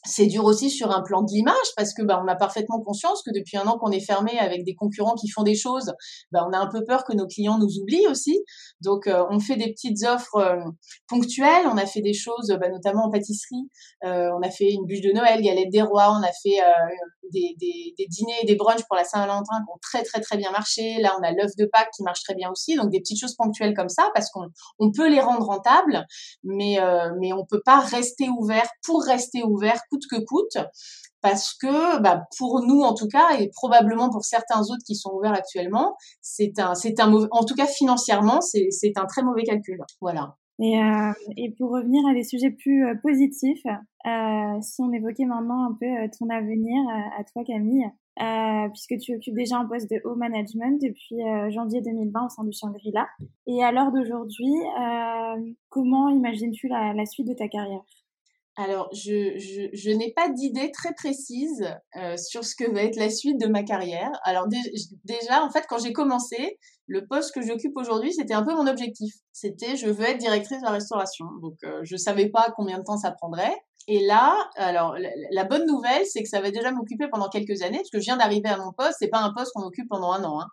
c'est dur aussi sur un plan de l'image parce que bah, on a parfaitement conscience que depuis un an qu'on est fermé avec des concurrents qui font des choses, bah, on a un peu peur que nos clients nous oublient aussi. Donc euh, on fait des petites offres euh, ponctuelles, on a fait des choses bah, notamment en pâtisserie, euh, on a fait une bûche de Noël, galette des rois, on a fait des, des, des, dîners des brunchs pour la Saint-Valentin qui ont très très très bien marché. Là on a l'œuf de Pâques qui marche très bien aussi, donc des petites choses ponctuelles comme ça parce qu'on on peut les rendre rentables, mais mais on peut pas rester ouvert pour rester ouvert que coûte, parce que bah, pour nous en tout cas et probablement pour certains autres qui sont ouverts actuellement, c'est un, c'est un en tout cas financièrement, c'est, c'est un très mauvais calcul. Voilà. Et, euh, pour revenir à des sujets plus euh, positifs, euh, si on évoquait maintenant un peu ton avenir à toi Camille, puisque tu occupes déjà un poste de haut management depuis janvier 2020 au sein du Shangri-La. Et à l'heure d'aujourd'hui, comment imagines-tu la suite de ta carrière? Alors, je, je, je n'ai pas d'idée très précise euh, sur ce que va être la suite de ma carrière. Alors déjà, en fait, quand j'ai commencé, le poste que j'occupe aujourd'hui, c'était un peu mon objectif. C'était je veux être directrice de la restauration. Donc, euh, je savais pas combien de temps ça prendrait. Et là, alors la, bonne nouvelle, c'est que ça va déjà m'occuper pendant quelques années, parce que je viens d'arriver à mon poste. C'est pas un poste qu'on occupe pendant un an. Hein.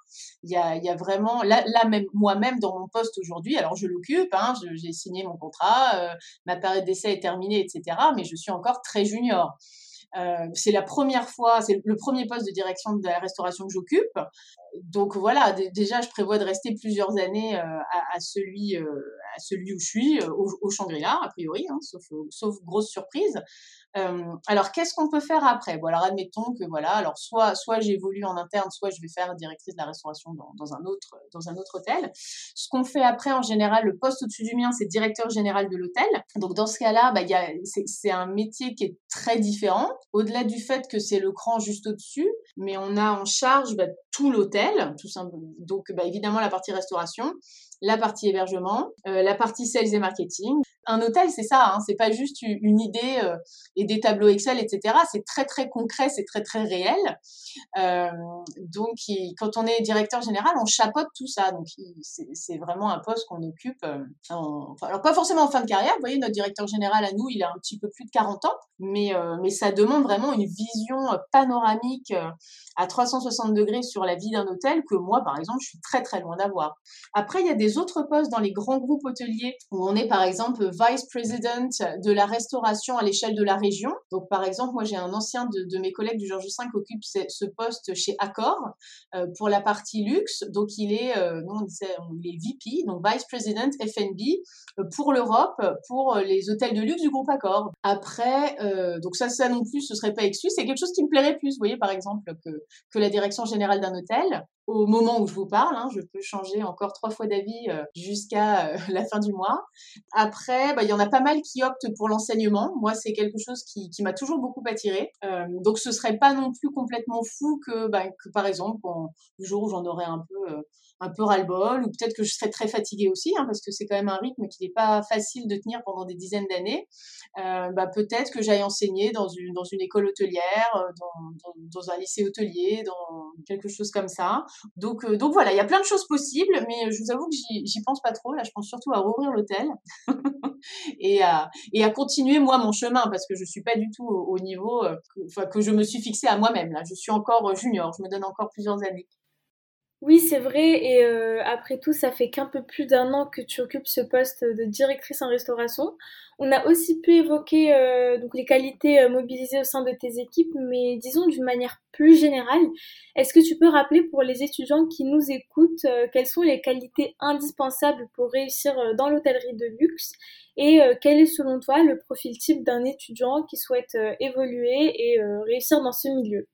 Il y a, il y a vraiment là, même moi-même dans mon poste aujourd'hui. Alors je l'occupe, hein, j'ai signé mon contrat, euh, ma période d'essai est terminée, etc. Mais je suis encore très junior. Euh, c'est la première fois, c'est le premier poste de direction de la restauration que j'occupe. Donc voilà, déjà, je prévois de rester plusieurs années à, celui, à celui où je suis, au, au Shangri-La, a priori, hein, sauf, sauf grosse surprise. Euh, alors, qu'est-ce qu'on peut faire après? Bon, alors admettons que voilà, alors soit soit j'évolue en interne, soit je vais faire directrice de la restauration dans, un autre dans un autre hôtel. Ce qu'on fait après, en général, le poste au-dessus du mien, c'est directeur général de l'hôtel. Donc dans ce cas-là, bah, c'est un métier qui est très différent. Au-delà du fait que c'est le cran juste au-dessus, mais on a en charge bah, tout l'hôtel, tout simplement. Donc bah, évidemment la partie restauration, la partie hébergement, euh, la partie sales et marketing. Un hôtel, c'est ça, hein, c'est pas juste une idée euh, et des tableaux Excel, etc. C'est très très concret, c'est très très réel. Euh, donc, quand on est directeur général, on chapeaute tout ça. Donc, c'est vraiment un poste qu'on occupe. alors pas forcément en fin de carrière. Vous voyez, notre directeur général à nous, il a un petit peu plus de 40 ans, mais mais ça demande vraiment une vision panoramique à 360 degrés sur la vie d'un hôtel que moi, par exemple, je suis très très loin d'avoir. Après, il y a des autres postes dans les grands groupes hôteliers où on est par exemple vice president de la restauration à l'échelle de la région. Donc par exemple, moi j'ai un ancien de, mes collègues du Georges V qui occupe ce, poste chez Accor euh, pour la partie luxe. Donc il est, euh, on disait, il est VP, donc vice president FNB euh, pour l'Europe, pour les hôtels de luxe du groupe Accor. Après, donc ça, ça non plus, ce serait pas exclu. C'est quelque chose qui me plairait plus, vous voyez par exemple que la direction générale d'un hôtel au moment où je vous parle. Hein, je peux changer encore trois fois d'avis euh, jusqu'à euh, la fin du mois. Après, bah, il y en a pas mal qui optent pour l'enseignement. Moi, c'est quelque chose qui, qui m'a toujours beaucoup attiré. Euh, donc, ce serait pas non plus complètement fou que, bah, que par exemple, le jour où j'en aurais un peu un peu ras-le-bol, ou peut-être que je serais très fatiguée aussi, hein, parce que c'est quand même un rythme qui n'est pas facile de tenir pendant des dizaines d'années. Euh, bah, peut-être que j'aille enseigner dans une, dans une école hôtelière, euh, dans, dans, un lycée hôtelier, dans quelque chose comme ça. Donc, euh, donc voilà, il y a plein de choses possibles, mais je vous avoue que j'y pense pas trop. Là, je pense surtout à rouvrir l'hôtel et, à, et à continuer moi mon chemin, parce que je suis pas du tout au, au niveau que, que je me suis fixé à moi-même. Là, je suis encore junior, je me donne encore plusieurs années. Oui, c'est vrai. Et euh, après tout, ça fait qu'un peu plus d'un an que tu occupes ce poste de directrice en restauration. On a aussi pu évoquer euh, donc les qualités euh, mobilisées au sein de tes équipes, mais disons d'une manière plus générale, est-ce que tu peux rappeler pour les étudiants qui nous écoutent quelles sont les qualités indispensables pour réussir dans l'hôtellerie de luxe et quel est selon toi le profil type d'un étudiant qui souhaite évoluer et réussir dans ce milieu?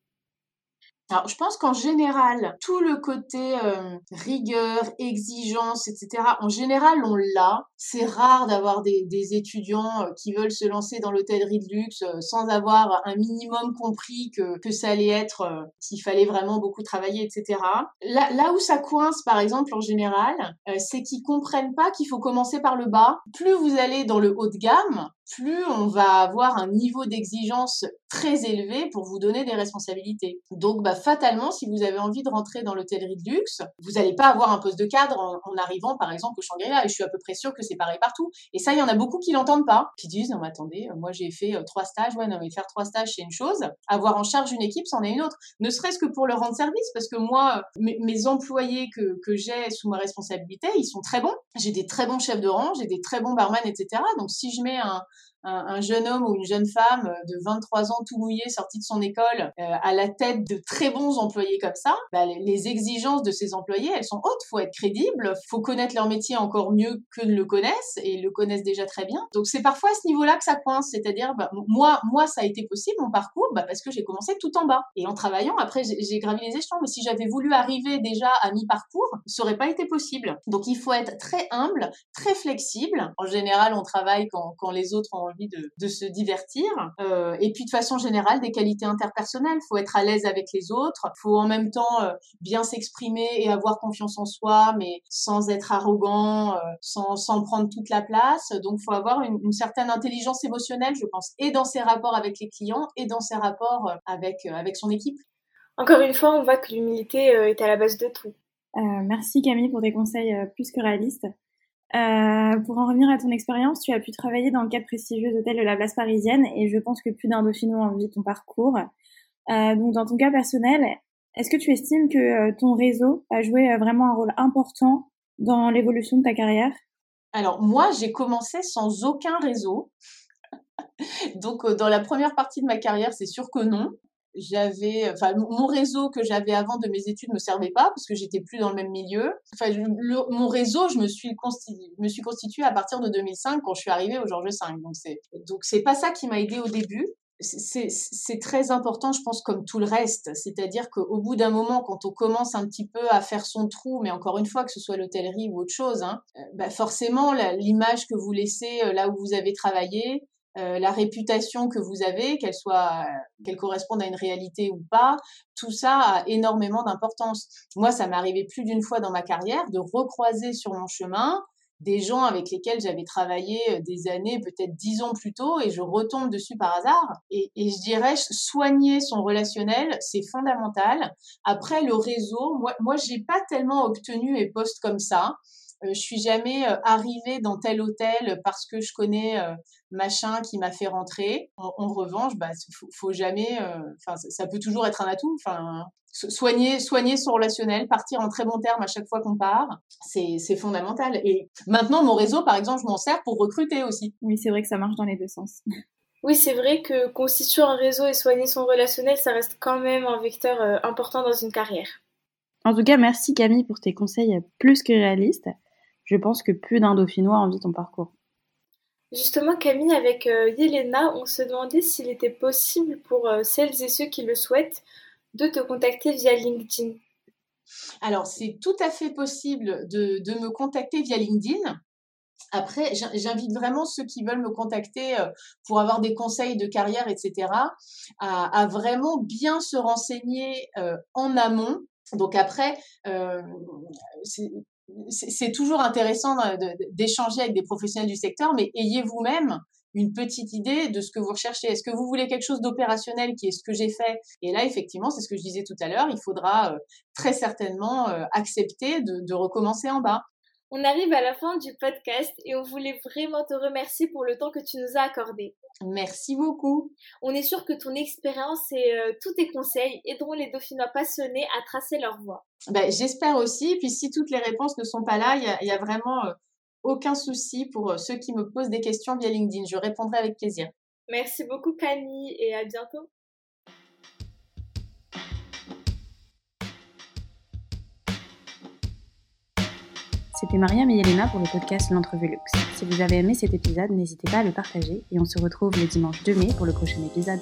Alors, je pense qu'en général, tout le côté euh, rigueur, exigence, etc., en général, on l'a. C'est rare d'avoir des, des, étudiants euh, qui veulent se lancer dans l'hôtellerie de luxe euh, sans avoir un minimum compris que, que ça allait être, qu'il fallait vraiment beaucoup travailler, etc. Là, là où ça coince, par exemple, en général, c'est qu'ils comprennent pas qu'il faut commencer par le bas. Plus vous allez dans le haut de gamme, plus on va avoir un niveau d'exigence très élevé pour vous donner des responsabilités. Donc, bah, fatalement, si vous avez envie de rentrer dans l'hôtellerie de luxe, vous n'allez pas avoir un poste de cadre en, arrivant, par exemple, au Shangri-La. Et je suis à peu près sûre que c'est pareil partout. Et ça, il y en a beaucoup qui l'entendent pas, qui disent, non, mais attendez, euh, moi, j'ai fait euh, trois stages. Ouais, non, mais faire trois stages, c'est une chose. Avoir en charge une équipe, c'en est une autre. Ne serait-ce que pour leur rendre service, parce que moi, mes, mes employés que, que j'ai sous ma responsabilité, ils sont très bons. J'ai des très bons chefs de rang, j'ai des très bons barman, etc. Donc, si je mets un, un, jeune homme ou une jeune femme de 23 ans tout mouillé sorti de son école euh, à la tête de très bons employés comme ça, bah, les exigences de ces employés, elles sont hautes. Faut être crédible, faut connaître leur métier encore mieux que ne le connaissent et ils le connaissent déjà très bien. Donc c'est parfois à ce niveau-là que ça coince, c'est-à-dire bah, moi, moi ça a été possible mon parcours bah, parce que j'ai commencé tout en bas et en travaillant après j'ai gravi les échelons. Mais si j'avais voulu arriver déjà à mi-parcours, ça aurait pas été possible. Donc il faut être très humble, très flexible. En général, on travaille quand les autres ont envie de, de se divertir. Euh, et puis de façon générale, des qualités interpersonnelles. Il faut être à l'aise avec les autres. Il faut en même temps euh, bien s'exprimer et avoir confiance en soi, mais sans être arrogant, euh, sans, sans prendre toute la place. Donc il faut avoir une, une, certaine intelligence émotionnelle, je pense, et dans ses rapports avec les clients et dans ses rapports euh, avec, avec son équipe. Encore une fois, on voit que l'humilité est à la base de tout. merci Camille pour des conseils plus que réalistes. Euh, pour en revenir à ton expérience, tu as pu travailler dans le cadre prestigieux hôtel de la place parisienne et je pense que plus d'un Dauphinois envie ton parcours. Euh, donc dans ton cas personnel, est-ce que tu estimes que euh, ton réseau a joué euh, vraiment un rôle important dans l'évolution de ta carrière? Alors moi, j'ai commencé sans aucun réseau. Donc, dans la première partie de ma carrière, c'est sûr que non j'avais enfin mon réseau que j'avais avant de mes études me servait pas parce que j'étais plus dans le même milieu. Enfin mon réseau je me suis constitué me suis constitué à partir de 2005 quand je suis arrivée au Georges V donc c'est donc c'est pas ça qui m'a aidé au début. C'est très important, je pense, comme tout le reste. C'est-à-dire qu'au bout d'un moment, quand on commence un petit peu à faire son trou, mais encore une fois, que ce soit l'hôtellerie ou autre chose, hein, euh, bah forcément, l'image que vous laissez euh, là où vous avez travaillé, euh, la réputation que vous avez, qu'elle soit, qu'elle corresponde à une réalité ou pas, tout ça a énormément d'importance. Moi, ça m'est arrivé plus d'une fois dans ma carrière de recroiser sur mon chemin des gens avec lesquels j'avais travaillé euh, des années, peut-être dix ans plus tôt, et je retombe dessus par hasard. Et, et je dirais, soigner son relationnel, c'est fondamental. Après, le réseau, moi, moi, j'ai pas tellement obtenu les postes comme ça. Euh, je suis jamais euh, arrivée dans tel hôtel parce que je connais euh, machin qui m'a fait rentrer. En, revanche, bah, faut, faut jamais. Enfin, ça, peut toujours être un atout. Enfin, soigner, soigner son relationnel, partir en très bon terme à chaque fois qu'on part, c'est, c'est fondamental. Et maintenant, mon réseau, par exemple, je m'en sers pour recruter aussi. Oui, c'est vrai que ça marche dans les deux sens. Oui, c'est vrai que constituer un réseau et soigner son relationnel, ça reste quand même un vecteur important dans une carrière. En tout cas, merci Camille pour tes conseils plus que réalistes je pense que plus d'un Dauphinois envie ton parcours. Justement, Camille, avec euh, Yelena, on se demandait s'il était possible pour euh, celles et ceux qui le souhaitent de te contacter via LinkedIn. Alors, c'est tout à fait possible de, me contacter via LinkedIn. Après, j'invite vraiment ceux qui veulent me contacter euh, pour avoir des conseils de carrière, etc., à, vraiment bien se renseigner en amont. Donc après, c'est toujours intéressant d'échanger avec des professionnels du secteur, mais ayez vous-même une petite idée de ce que vous recherchez. Est-ce que vous voulez quelque chose d'opérationnel qui est ce que j'ai fait? Et là, effectivement, c'est ce que je disais tout à l'heure, il faudra euh, très certainement euh, accepter de recommencer en bas. On arrive à la fin du podcast et on voulait vraiment te remercier pour le temps que tu nous as accordé. Merci beaucoup. On est sûr que ton expérience et euh, tous tes conseils aideront les Dauphinois passionnés à tracer leur voie. Ben, J'espère aussi. Puis si toutes les réponses ne sont pas là, il y a, vraiment euh, aucun souci pour euh, ceux qui me posent des questions via LinkedIn. Je répondrai avec plaisir. Merci beaucoup Camille et à bientôt. C'était Mariam et pour le podcast L'Entrevue Luxe. Si vous avez aimé cet épisode, n'hésitez pas à le partager et on se retrouve le dimanche 2 mai pour le prochain épisode.